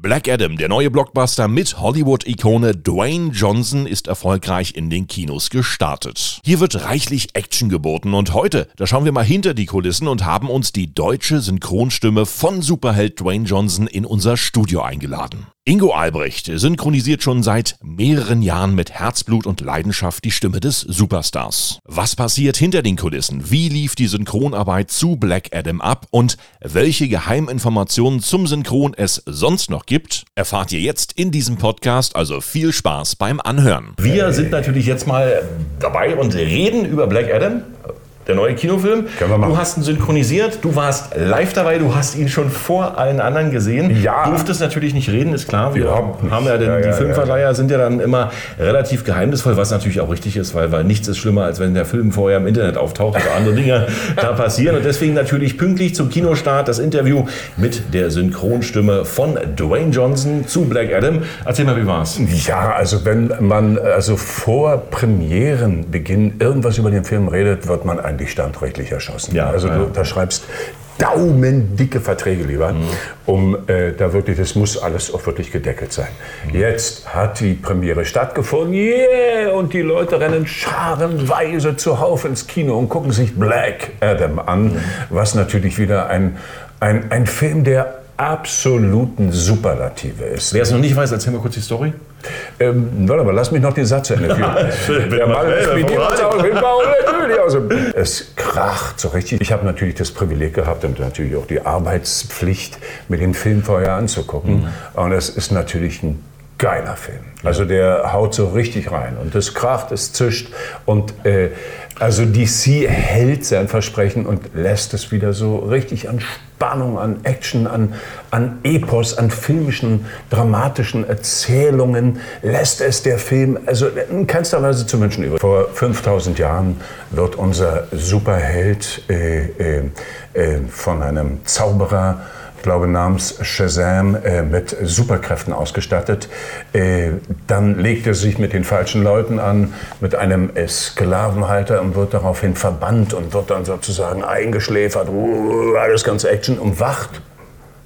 Black Adam, der neue Blockbuster mit Hollywood-Ikone Dwayne Johnson, ist erfolgreich in den Kinos gestartet. Hier wird reichlich Action geboten und heute, da schauen wir mal hinter die Kulissen und haben uns die deutsche Synchronstimme von Superheld Dwayne Johnson in unser Studio eingeladen. Ingo Albrecht synchronisiert schon seit mehreren Jahren mit Herzblut und Leidenschaft die Stimme des Superstars. Was passiert hinter den Kulissen? Wie lief die Synchronarbeit zu Black Adam ab? Und welche Geheiminformationen zum Synchron es sonst noch gibt, erfahrt ihr jetzt in diesem Podcast. Also viel Spaß beim Anhören. Wir sind natürlich jetzt mal dabei und reden über Black Adam der neue Kinofilm. Können wir machen. Du hast ihn synchronisiert, du warst live dabei, du hast ihn schon vor allen anderen gesehen. Ja. Du durftest natürlich nicht reden, ist klar. Wir Überhaupt haben ja, den, ja, die ja, Filmverleiher ja. sind ja dann immer relativ geheimnisvoll, was natürlich auch richtig ist, weil, weil nichts ist schlimmer, als wenn der Film vorher im Internet auftaucht oder andere Dinge da passieren. Und deswegen natürlich pünktlich zum Kinostart das Interview mit der Synchronstimme von Dwayne Johnson zu Black Adam. Erzähl mal, wie war's? Ja, also wenn man also vor Premierenbeginn irgendwas über den Film redet, wird man ein eigentlich standrechtlich erschossen. Ja, also du unterschreibst daumendicke Verträge lieber, mhm. um äh, da wirklich, das muss alles auch wirklich gedeckelt sein. Mhm. Jetzt hat die Premiere stattgefunden, yeah, und die Leute rennen scharenweise zuhauf ins Kino und gucken sich Black Adam an, mhm. was natürlich wieder ein, ein, ein Film der absoluten Superlative ist. Wer es noch nicht weiß, erzähl mal kurz die Story. Ähm, warte mal, lass mich noch den Satz zu Ende führen. Der Mann also, Es kracht so richtig. Ich habe natürlich das Privileg gehabt und natürlich auch die Arbeitspflicht, mir den Film vorher anzugucken. Mhm. Und es ist natürlich ein geiler Film. Also der haut so richtig rein und das kracht, es zischt und äh, also DC hält sein Versprechen und lässt es wieder so richtig an Spannung, an Action, an, an Epos, an filmischen, dramatischen Erzählungen, lässt es der Film also in keinster Weise zu wünschen übrig. Vor 5000 Jahren wird unser Superheld äh, äh, äh von einem Zauberer ich glaube namens Shazam, äh, mit Superkräften ausgestattet. Äh, dann legt er sich mit den falschen Leuten an, mit einem Sklavenhalter und wird daraufhin verbannt und wird dann sozusagen eingeschläfert, uh, alles ganz Action und wacht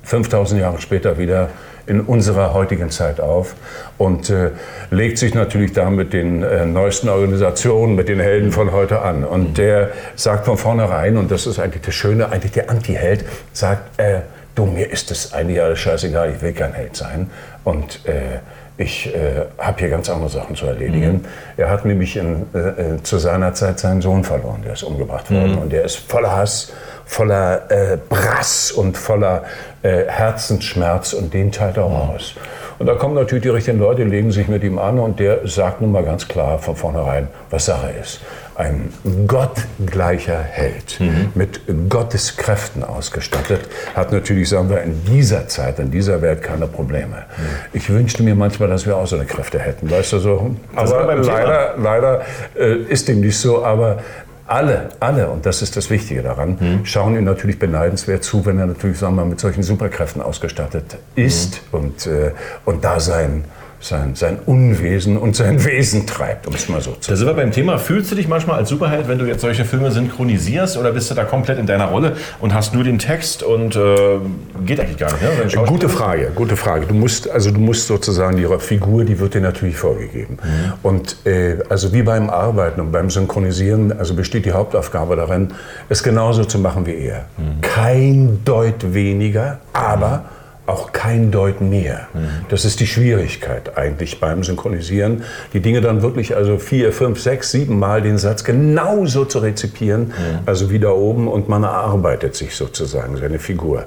5000 Jahre später wieder in unserer heutigen Zeit auf und äh, legt sich natürlich da mit den äh, neuesten Organisationen, mit den Helden von heute an. Und der sagt von vornherein, und das ist eigentlich das Schöne, eigentlich der Anti-Held, sagt, äh, du, mir ist es eigentlich alles scheißegal, ich will kein Held sein. Und äh, ich äh, habe hier ganz andere Sachen zu erledigen. Mhm. Er hat nämlich in, äh, äh zu seiner Zeit seinen Sohn verloren, der ist umgebracht worden. Mhm. Und der ist voller Hass, voller äh, Brass und voller äh, Herzensschmerz und den teilt er auch mhm. aus. Und da kommen natürlich die richtigen Leute, legen sich mit ihm an und der sagt nun mal ganz klar von vornherein, was Sache ist ein gottgleicher Held, mhm. mit Gottes Kräften ausgestattet, hat natürlich, sagen wir, in dieser Zeit, in dieser Welt keine Probleme. Mhm. Ich wünschte mir manchmal, dass wir auch so eine Kräfte hätten, weißt du so. Aber leider, leider äh, ist dem nicht so, aber alle, alle, und das ist das Wichtige daran, mhm. schauen ihm natürlich beneidenswert zu, wenn er natürlich, sagen wir, mit solchen Superkräften ausgestattet ist mhm. und, äh, und da sein sein, sein Unwesen und sein Wesen treibt, um es mal so zu sagen. Da sind wir beim Thema. Fühlst du dich manchmal als Superheld, wenn du jetzt solche Filme synchronisierst oder bist du da komplett in deiner Rolle und hast nur den Text und äh, geht eigentlich gar nicht? Ne? Gute Frage, gute Frage. Du musst, also du musst sozusagen die Figur, die wird dir natürlich vorgegeben. Mhm. Und äh, also wie beim Arbeiten und beim Synchronisieren, also besteht die Hauptaufgabe darin, es genauso zu machen wie er. Mhm. Kein Deut weniger, aber mhm auch kein Deut mehr. Das ist die Schwierigkeit eigentlich beim Synchronisieren, die Dinge dann wirklich also vier, fünf, sechs, sieben Mal den Satz genauso zu rezipieren, also wie da oben und man erarbeitet sich sozusagen seine Figur.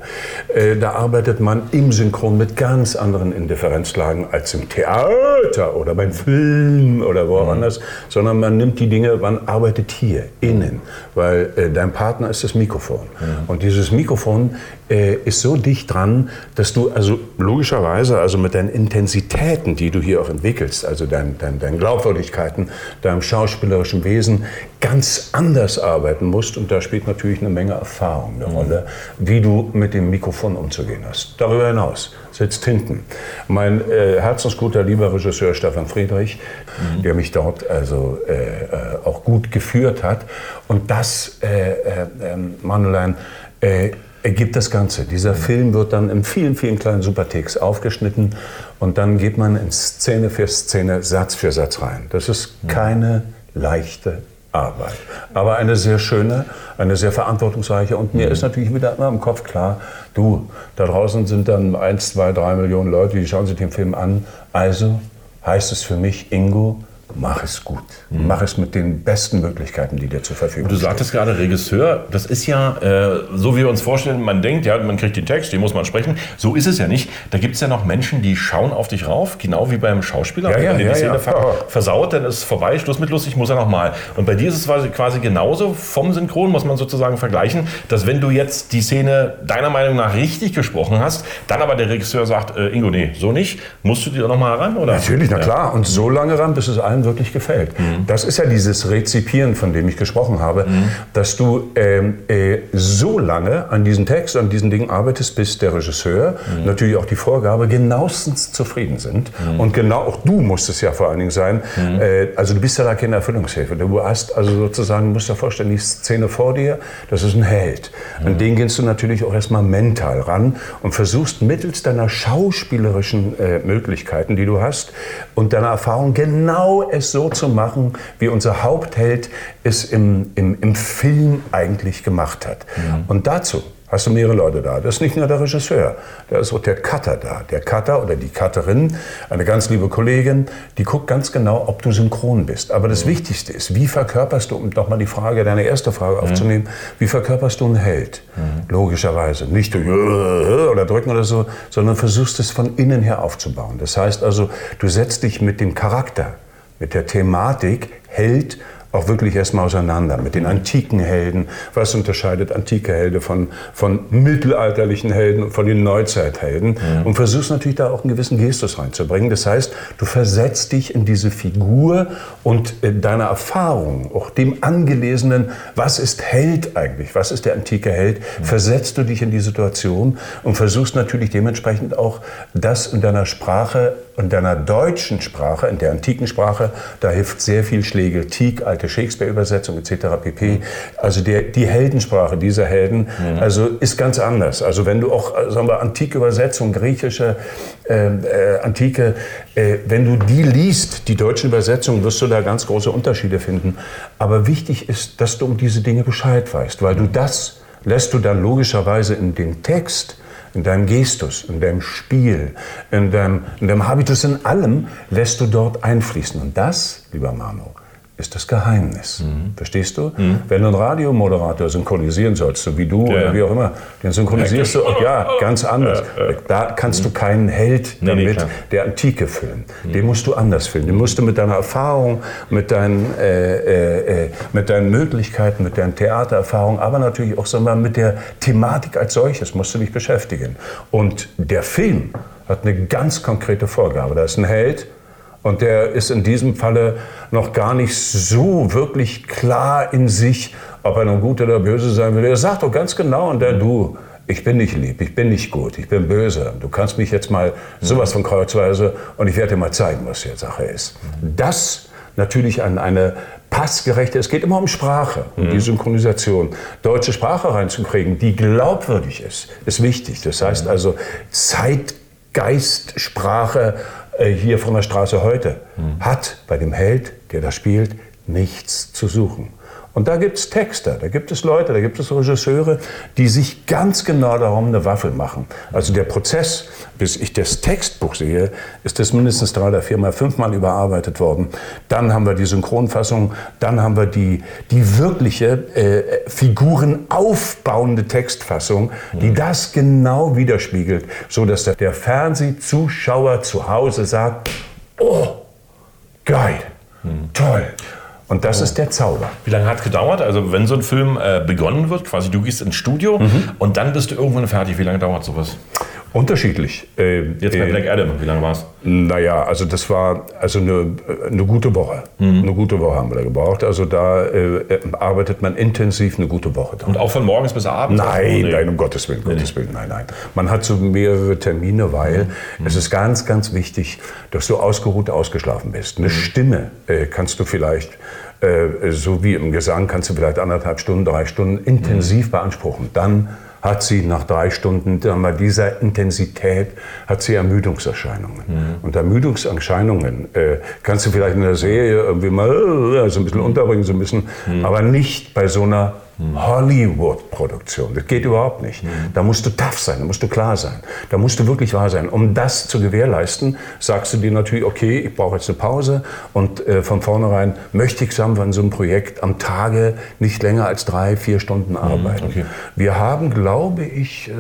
Äh, da arbeitet man im Synchron mit ganz anderen Indifferenzlagen als im Theater oder beim Film oder wo auch anders, sondern man nimmt die Dinge, man arbeitet hier innen, weil äh, dein Partner ist das Mikrofon. Und dieses Mikrofon äh, ist so dicht dran, dass du also logischerweise also mit deinen Intensitäten, die du hier auch entwickelst, also deinen dein, dein Glaubwürdigkeiten, deinem schauspielerischen Wesen, ganz anders arbeiten musst. Und da spielt natürlich eine Menge Erfahrung eine Rolle, wie du mit dem Mikrofon umzugehen hast. Darüber hinaus sitzt hinten mein äh, herzensguter, lieber Regisseur Stefan Friedrich, mhm. der mich dort also äh, äh auch gut geführt hat. Und das, äh, äh, ähm, Manulein, ergibt das Ganze. Dieser Film wird dann in vielen, vielen kleinen Supertakes aufgeschnitten und dann geht man in Szene für Szene, Satz für Satz rein. Das ist keine leichte Arbeit, aber eine sehr schöne, eine sehr verantwortungsreiche und mir ist natürlich wieder immer im Kopf klar, du, da draußen sind dann 1, 2, 3 Millionen Leute, die schauen sich den Film an, also heißt es für mich, Ingo, mach es gut. Mhm. Mach es mit den besten Möglichkeiten, die dir zur Verfügung stehen. Du sagtest gerade Regisseur, das ist ja, äh, so wie wir uns vorstellen, man denkt, ja, man kriegt den Text, den muss man sprechen. So ist es ja nicht. Da gibt es ja noch Menschen, die schauen auf dich rauf, genau wie beim Schauspieler. Ja, ja, Wenn ja, die Szene ja. ver versaut, dann ist es vorbei, Schluss mit lustig, muss er nochmal. Und bei dir ist es quasi, genauso vom Synchron, muss man sozusagen vergleichen, dass wenn du jetzt die Szene deiner Meinung nach richtig gesprochen hast, dann aber der Regisseur sagt, äh, Ingo, nee, so nicht, musst du dir nochmal ran, oder? Natürlich, na klar. Und so lange ran, bis es allen wirklich gefällt. Das ist ja dieses Rezipieren, von dem ich gesprochen habe, dass du ähm, äh, so lange an diesem Text, an diesen Dingen arbeitest, bis der Regisseur, natürlich auch die Vorgabe, genauestens zufrieden sind. Und genau auch du musst es ja vor allen Dingen sein. Äh, also du bist ja da keine Erfüllungshilfe. Du hast also sozusagen, musst dir vorstellen, die Szene vor dir, das ist ein Held. An den gehst du natürlich auch erstmal mental ran und versuchst mittels deiner schauspielerischen äh, Möglichkeiten, die du hast, und deiner Erfahrung genau es so zu machen, wie unser Hauptheld es im, im, im Film eigentlich gemacht hat. Und dazu hast du mehrere Leute da. Das ist nicht nur der Regisseur, da ist auch der Cutter da. Der Cutter oder die Cutterin, eine ganz liebe Kollegin, die guckt ganz genau, ob du synchron bist. Aber das Wichtigste ist, wie verkörperst du, um nochmal die Frage, deine erste Frage aufzunehmen, wie verkörperst du einen Held? Logischerweise. Nicht durch oder drücken oder so, sondern versuchst es von innen her aufzubauen. Das heißt also, du setzt dich mit dem Charakter, mit der Thematik Held auch wirklich erstmal auseinander mit den antiken Helden. Was unterscheidet antike Helden von, von mittelalterlichen Helden und von den Neuzeithelden? Und versuchst natürlich da auch einen gewissen Gestus reinzubringen. Das heißt, du versetzt dich in diese Figur und äh, deine Erfahrung, auch dem angelesenen, was ist Held eigentlich? Was ist der antike Held? Versetzt du dich in die Situation und versuchst natürlich dementsprechend auch das in deiner Sprache in deiner deutschen Sprache, in der antiken Sprache, da hilft sehr viel Schlegel, Tieck, alte Shakespeare-Übersetzung etc. pp. Also der, die Heldensprache dieser Helden, also ist ganz anders. Also wenn du auch, sagen wir, antike Übersetzung, griechische, äh, äh, antike, äh, wenn du die liest, die deutschen Übersetzungen, wirst du da ganz große Unterschiede finden. Aber wichtig ist, dass du um diese Dinge Bescheid weißt, weil du das lässt du dann logischerweise in den Text in deinem Gestus, in deinem Spiel, in deinem, in deinem Habitus, in allem lässt du dort einfließen. Und das, lieber Manu, ist das Geheimnis. Verstehst du? Wenn du einen Radiomoderator synchronisieren sollst, so wie du Ja, oder ja. wie auch immer, den synchronisierst du, ja, ganz anders. Da kannst du keinen Held Nee, nee, damit klar. der Antike filmen. Den musst du anders filmen. Den musst du mit deiner Erfahrung, mit deinen, äh, äh, äh, mit deinen Möglichkeiten, mit deinen Theatererfahrungen, aber natürlich auch sagen wir, mit der Thematik als solches musst du dich beschäftigen. Und der Film hat eine ganz konkrete Vorgabe. Da ist ein Held, und der ist in diesem Falle noch gar nicht so wirklich klar in sich, ob er nun gut oder böse sein will. Er sagt doch ganz genau, und der du, ich bin nicht lieb, ich bin nicht gut, ich bin böse. Du kannst mich jetzt mal sowas von kreuzweise und ich werde dir mal zeigen, was hier Sache ist. Das natürlich an eine passgerechte, es geht immer um Sprache, um die Synchronisation. Deutsche Sprache reinzukriegen, die glaubwürdig ist, ist wichtig. Das heißt also Zeitgeist, Sprache hier von der Straße heute hat bei dem Held, der das spielt, nichts zu suchen. Und da gibt es Texter, da gibt es Leute, da gibt es Regisseure, die sich ganz genau darum eine Waffel machen. Also der Prozess, bis ich das Textbuch sehe, ist das mindestens drei oder viermal, fünfmal überarbeitet worden. Dann haben wir die Synchronfassung, dann haben wir die, die wirkliche äh, Figuren aufbauende Textfassung, die das genau widerspiegelt, so dass der, der Fernsehzuschauer zu Hause sagt, oh, geil, toll. Und das ist der Zauber. Wie lange hat es gedauert? Also wenn so ein Film äh, begonnen wird, quasi du gehst ins Studio Mhm. und dann bist du irgendwann fertig. Wie lange dauert sowas? Unterschiedlich. Äh, Jetzt bei äh, Black Adam, wie lange war es? Naja, also das war also eine, eine gute Woche. Mhm. Eine gute Woche haben wir da gebraucht. Also da äh, arbeitet man intensiv eine gute Woche dran. Und auch von morgens bis abends? Nein, Nee. nein, um Gottes Willen, Gottes Willen, nein, nein. Man hat so mehrere Termine, weil Mhm. es ist ganz, ganz wichtig, dass du ausgeruht, ausgeschlafen bist. Mhm. Eine Stimme äh, kannst du vielleicht, äh, so wie im Gesang, kannst du vielleicht anderthalb Stunden, drei Stunden Mhm. intensiv beanspruchen. Dann hat sie nach drei Stunden bei dieser Intensität hat sie Ermüdungserscheinungen. Mhm. Und Ermüdungserscheinungen äh, kannst du vielleicht in der Serie irgendwie mal äh, so ein bisschen unterbringen, so ein bisschen, mhm. aber nicht bei so einer Hollywood-Produktion. Das geht überhaupt nicht. Da musst du tough sein, da musst du klar sein, da musst du wirklich wahr sein. Um das zu gewährleisten, sagst du dir natürlich, okay, ich brauche jetzt eine Pause und äh, von vornherein möchte ich zusammen an so einem Projekt am Tage nicht länger als drei, vier Stunden mhm, arbeiten. Okay. Wir haben, glaube ich, äh,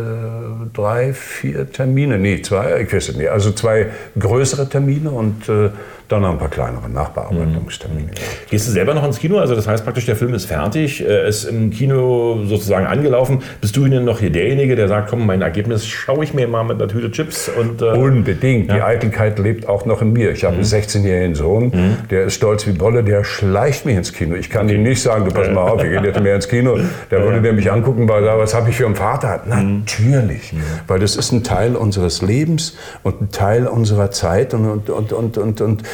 drei, vier Termine, nee, zwei, ich weiß nicht, also zwei größere Termine und äh, dann noch ein paar kleinere Nachbearbeitungstermine. Mhm. Gehst du selber noch ins Kino? Also das heißt praktisch, der Film ist fertig, äh, ist im Kino sozusagen angelaufen. Bist du denn noch hier derjenige, der sagt, komm, mein Ergebnis schaue ich mir mal mit einer Tüte Chips? Und, äh, Unbedingt. Ja. Die Eitelkeit lebt auch noch in mir. Ich habe mhm. einen 16-jährigen Sohn, mhm. der ist stolz wie Bolle, der schleicht mich ins Kino. Ich kann okay. ihm nicht sagen, du pass mal auf, wir gehen jetzt mehr ins Kino. Der würde ja. mich angucken, weil was habe ich für einen Vater? Mhm. Natürlich. Mhm. Weil das ist ein Teil unseres Lebens und ein Teil unserer Zeit und, und, und, und, und, und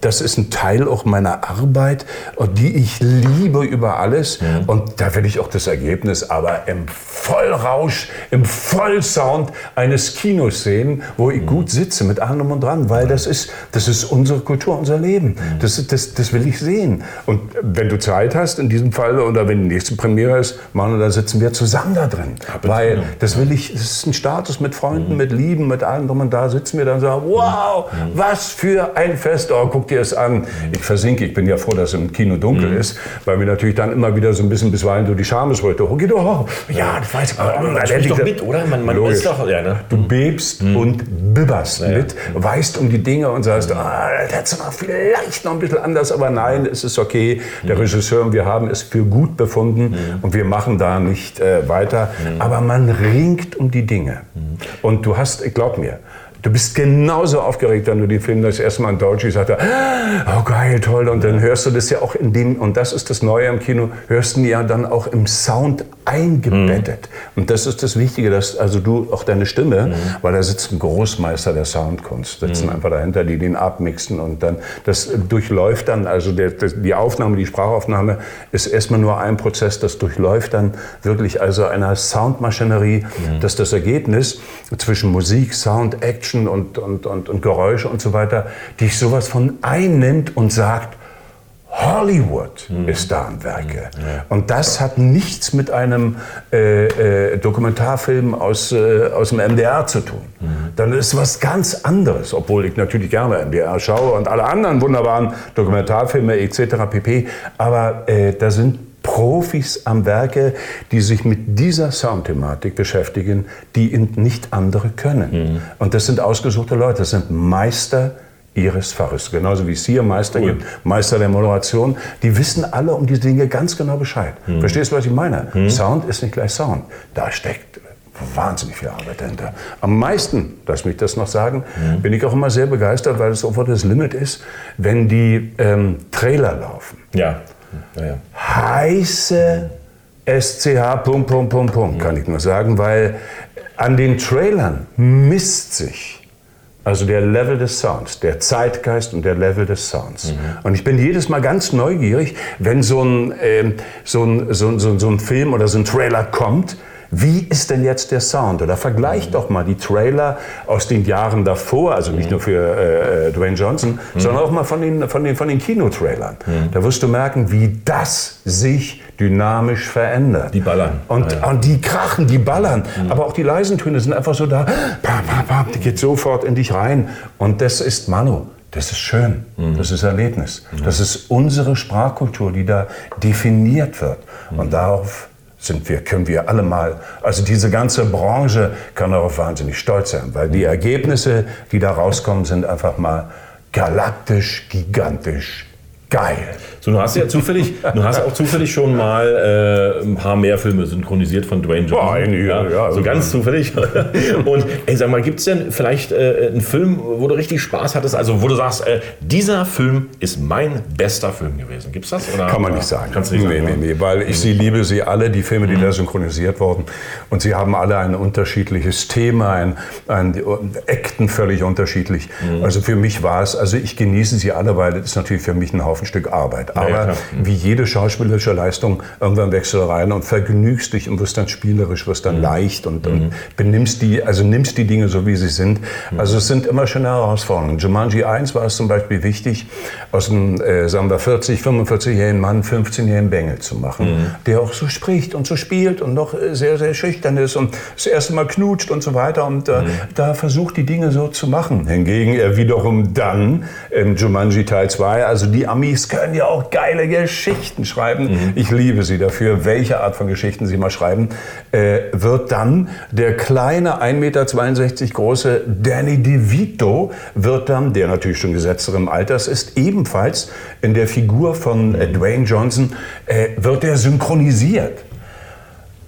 das ist ein Teil auch meiner Arbeit, die ich liebe über alles. Mhm. Und da will ich auch das Ergebnis aber im Vollrausch, im Vollsound eines Kinos sehen, wo ich mhm. gut sitze mit allem und dran, weil das ist, das ist unsere Kultur, unser Leben. Mhm. Das, das, das will ich sehen. Und wenn du Zeit hast, in diesem Fall, oder wenn die nächste Premiere ist, Manu, da sitzen wir zusammen da drin. weil das will ich, das ist ein Status mit Freunden, mhm. mit Lieben, mit allem drum und da sitzen wir dann und sagen, wow, mhm. was für ein Fest. Oh, guck dir es an. Ich versinke, ich bin ja froh, dass im Kino dunkel mhm. ist, weil mir natürlich dann immer wieder so ein bisschen bisweilen so die Schamesröte hochgeht. Oh, ja, das weiß ich. Aber man doch mit, oder? Man, man ist doch, ja, ne? Du bebst mhm. und bibberst ja, mit, weißt um die Dinge und sagst, ah, das hättest du vielleicht noch ein bisschen anders, aber nein, es ist okay. Der mhm. Regisseur und wir haben es für gut befunden mhm. und wir machen da nicht äh, weiter. Mhm. Aber man ringt um die Dinge. Mhm. Und du hast, glaub mir, Du bist genauso aufgeregt, wenn du den Film das erste Mal in Deutsch siehst, er, oh geil, toll. Und dann hörst du das ja auch in dem, und das ist das Neue im Kino, hörst du ja dann auch im Sound eingebettet. Mhm. Und das ist das Wichtige, dass also du auch deine Stimme, mhm. weil da sitzt ein Großmeister der Soundkunst, sitzen mhm. einfach dahinter, die den abmixen und dann, das durchläuft dann, also der, der, die Aufnahme, die Sprachaufnahme ist erstmal nur ein Prozess, das durchläuft dann wirklich also einer Soundmaschinerie, mhm. dass das Ergebnis zwischen Musik, Sound, Action, Action und, und, und, und Geräusche und so weiter, dich sowas von einnimmt und sagt, Hollywood mhm. ist da am Werke. Mhm. Ja. Und das hat nichts mit einem äh, äh, Dokumentarfilm aus, äh, aus dem MDR zu tun. Mhm. Dann ist was ganz anderes, obwohl ich natürlich gerne MDR schaue und alle anderen wunderbaren Dokumentarfilme etc. pp. Aber äh, da sind Profis am Werke, die sich mit dieser Soundthematik beschäftigen, die nicht andere können. Mhm. Und das sind ausgesuchte Leute, das sind Meister ihres Faches. Genauso wie es hier Meister cool. gibt, Meister der Moderation. Die wissen alle um diese Dinge ganz genau Bescheid. Mhm. Verstehst du, was ich meine? Mhm. Sound ist nicht gleich Sound. Da steckt wahnsinnig viel Arbeit dahinter. Am meisten, lass mich das noch sagen, mhm. bin ich auch immer sehr begeistert, weil es sofort das Limit ist, wenn die ähm, Trailer laufen. Ja. Ja. Heiße SCH, Punkt, Punkt, Punkt, Punkt, kann ich nur sagen, weil an den Trailern misst sich also der Level des Sounds, der Zeitgeist und der Level des Sounds. Mhm. Und ich bin jedes Mal ganz neugierig, wenn so ein, äh, so, ein, so, so, so ein Film oder so ein Trailer kommt, wie ist denn jetzt der Sound? Oder vergleich mhm. doch mal die Trailer aus den Jahren davor, also nicht mhm. nur für äh, äh, Dwayne Johnson, mhm. sondern auch mal von den, von den, von den Kinotrailern. Da wirst du merken, wie das sich dynamisch verändert. Die ballern. Und, ja. und die krachen, die ballern. Mhm. Aber auch die leisen Töne sind einfach so da, bam, bam, bam, die geht sofort in dich rein. Und das ist Manu. Das ist schön, mhm. das ist Erlebnis. Mhm. Das ist unsere Sprachkultur, die da definiert wird. Und darauf sind wir, können wir alle mal, also diese ganze Branche kann darauf wahnsinnig stolz sein, weil die Ergebnisse, die da rauskommen, sind einfach mal galaktisch, gigantisch geil. So, du hast ja zufällig, du hast auch zufällig schon mal äh, ein paar mehr Filme synchronisiert von Dwayne Johnson. Boah, einige, ja, ja, so ganz zufällig. Und ey, sag mal, gibt es denn vielleicht äh, einen Film, wo du richtig Spaß hattest? Also wo du sagst, äh, dieser Film ist mein bester Film gewesen. Gibt es das? Oder, Kann man nicht sagen. Kannst du nicht nee, sagen, nee, nee, weil ich sie liebe, sie alle, die Filme, die mhm. da synchronisiert wurden. Und sie haben alle ein unterschiedliches Thema, ein, ein Akten völlig unterschiedlich. Mhm. Also für mich war es, also ich genieße sie alle, weil das ist natürlich für mich ein Haufen auf ein Stück Arbeit. Aber ja, wie jede schauspielerische Leistung, irgendwann wechselst du rein und vergnügst dich und wirst dann spielerisch, wirst dann mhm. leicht und, und, mhm. benimmst die, also nimmst die Dinge so, wie sie sind. Mhm. Also es sind immer schöne Herausforderungen. Jumanji 1 war es zum Beispiel wichtig, aus einem, äh, sagen wir, 40, 45-jährigen Mann 15-jährigen Bengel zu machen, mhm. der auch so spricht und so spielt und noch äh, sehr, sehr schüchtern ist und das erste Mal knutscht und so weiter und äh, mhm. da versucht die Dinge so zu machen. Hingegen er wiederum dann im Jumanji Teil 2, also die Amis können ja auch geile Geschichten schreiben. Mhm. Ich liebe sie dafür, welche Art von Geschichten sie mal schreiben, äh, wird dann der kleine 1,62 Meter große Danny DeVito wird dann, der natürlich schon gesetzterem Alters ist, ebenfalls in der Figur von äh, Dwayne Johnson, äh, wird er synchronisiert.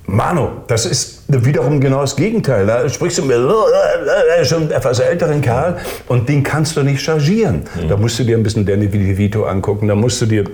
Manu, das ist wiederum genau das Gegenteil. Da sprichst du mit äh, schon etwas älteren Kerl und den kannst du nicht chargieren. Mhm. Da musst du dir ein bisschen Danny DeVito angucken, da musst du dir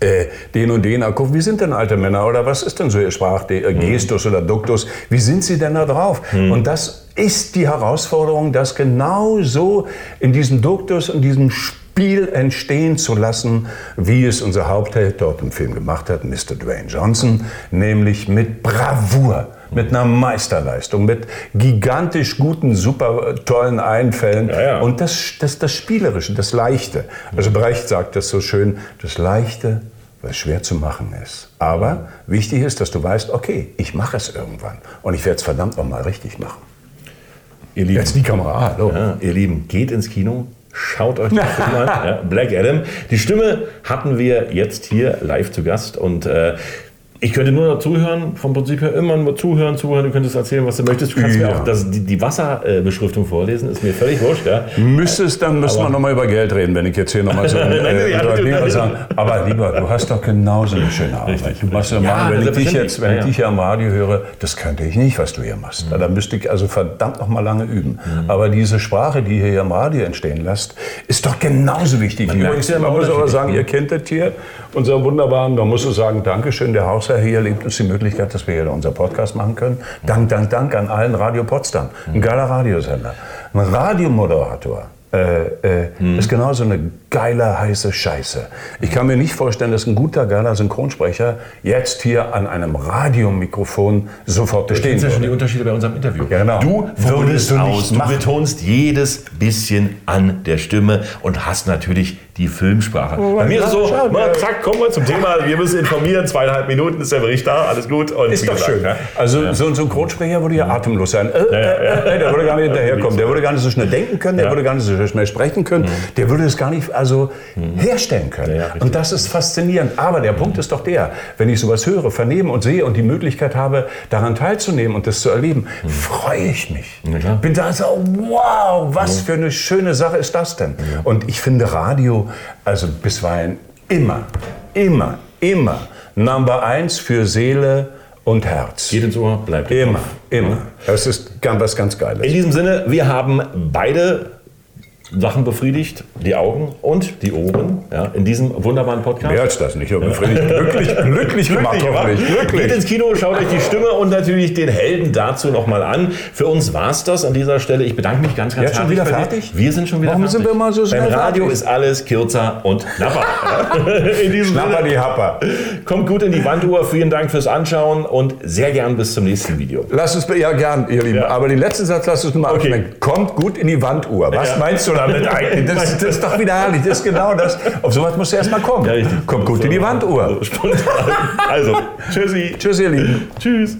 äh, den und den angucken. Wie sind denn alte Männer oder was ist denn so ihr Sprachgestus mhm. oder Duktus? Wie sind sie denn da drauf? Mhm. Und das ist die Herausforderung, das genau so in diesem Duktus und diesem Spiel Spiel entstehen zu lassen, wie es unser Hauptheld dort im Film gemacht hat, Mr. Dwayne Johnson, nämlich mit Bravour, mit einer Meisterleistung, mit gigantisch guten, super tollen Einfällen ja, ja. und das, das, das Spielerische, das Leichte. Also Brecht sagt das so schön, das Leichte, was schwer zu machen ist. Aber wichtig ist, dass du weißt, okay, ich mache es irgendwann und ich werde es verdammt nochmal richtig machen. Ihr Lieben, Jetzt die Kamera, hallo. Ja, ihr Lieben, geht ins Kino, Schaut euch das an. Ja, Black Adam. Die Stimme hatten wir jetzt hier live zu Gast und äh, ich könnte nur noch zuhören, vom Prinzip her immer nur zuhören, zuhören. Du könntest erzählen, was du möchtest. Du kannst ja. mir auch das, die, die, Wasserbeschriftung vorlesen, ist mir völlig wurscht. Ja. Müsstest, dann müssen wir nochmal über Geld reden, wenn ich jetzt hier nochmal so äh, ja, sagen. Aber lieber, du hast doch genauso eine schöne Arbeit. Richtig. Du machst ja, ja wenn ich dich jetzt, wenn ich dich hier am Radio höre, das könnte ich nicht, was du hier machst. Mhm. Da müsste ich also verdammt noch mal lange üben. Mhm. Aber diese Sprache, die hier am Radio entstehen lässt, ist doch genauso wichtig. Man, Übrigens, man muss aber sagen, ihr kennt das hier, unser wunderbaren, da musst du sagen, Dankeschön, der Haus Hausherr hier lebt uns die Möglichkeit, dass wir hier unser Podcast machen können. Dank, dank, dank an allen Radio Potsdam. Ein geiler Radiosender. Ein Radiomoderator äh, äh, hm. ist genauso eine geile, heiße Scheiße. Ich kann mir nicht vorstellen, dass ein guter, geiler Synchronsprecher jetzt hier an einem Radiomikrofon sofort bestehen würde. Das sind ja schon die Unterschiede bei unserem Interview. Ja, genau. Du würdest du aus, du betonst jedes bisschen an der Stimme und hast natürlich die Filmsprache. Oh, Bei mir ist es so, mal, zack, kommen wir zum Thema. Wir müssen informieren. Zweieinhalb Minuten ist der Bericht da, alles gut. Und ist doch gesagt, schön. Ja. Also ja. so ein Synchronsprecher würde ja atemlos sein. Äh, äh, äh, der würde gar nicht hinterherkommen. Der würde gar nicht so schnell denken können. Der würde gar nicht so schnell sprechen können. Mhm. Der würde es gar nicht also mhm. herstellen können. und das ist faszinierend. Aber der Punkt ist doch der, wenn ich sowas höre, vernehme und sehe und die Möglichkeit habe, daran teilzunehmen und das zu erleben, mhm. freue ich mich. Bin da so, wow, was für eine schöne Sache ist das denn? Und ich finde Radio also bisweilen immer, immer, immer Number eins für Seele und Herz. Geht ins Ohr, bleibt Immer, immer. Das ist was ganz Geiles. In diesem Sinne, wir haben beide Sachen befriedigt, die Augen und die Ohren, ja, in diesem wunderbaren Podcast. Mehr als das nicht, aber befriedigt. glücklich, glücklich gemacht, hoffentlich. Glücklich. Geht ins Kino, schaut euch die Stimme und natürlich den Helden dazu nochmal an. Für uns war es das an dieser Stelle. Ich bedanke mich ganz, ganz herzlich. schon wieder fertig? Wir sind schon wieder Warum fertig. sind wir mal so schnell Beim Radio fertig? ist alles kürzer und knapper. in diesem Schnapper die Happer. Kommt gut in die Wanduhr. Vielen Dank fürs Anschauen und sehr gern bis zum nächsten Video. Lass es, ja gern, ihr Lieben. Ja. Aber den letzten Satz lasst uns mal okay. Kommt gut in die Wanduhr. Was ja. meinst du damit eigentlich? Das, das, ist doch wieder herrlich. Das ist genau das. Auf sowas musst du erst mal kommen. Ja, Kommt gut in die Wanduhr. Also, tschüssi. Tschüss, ihr Lieben. Tschüss.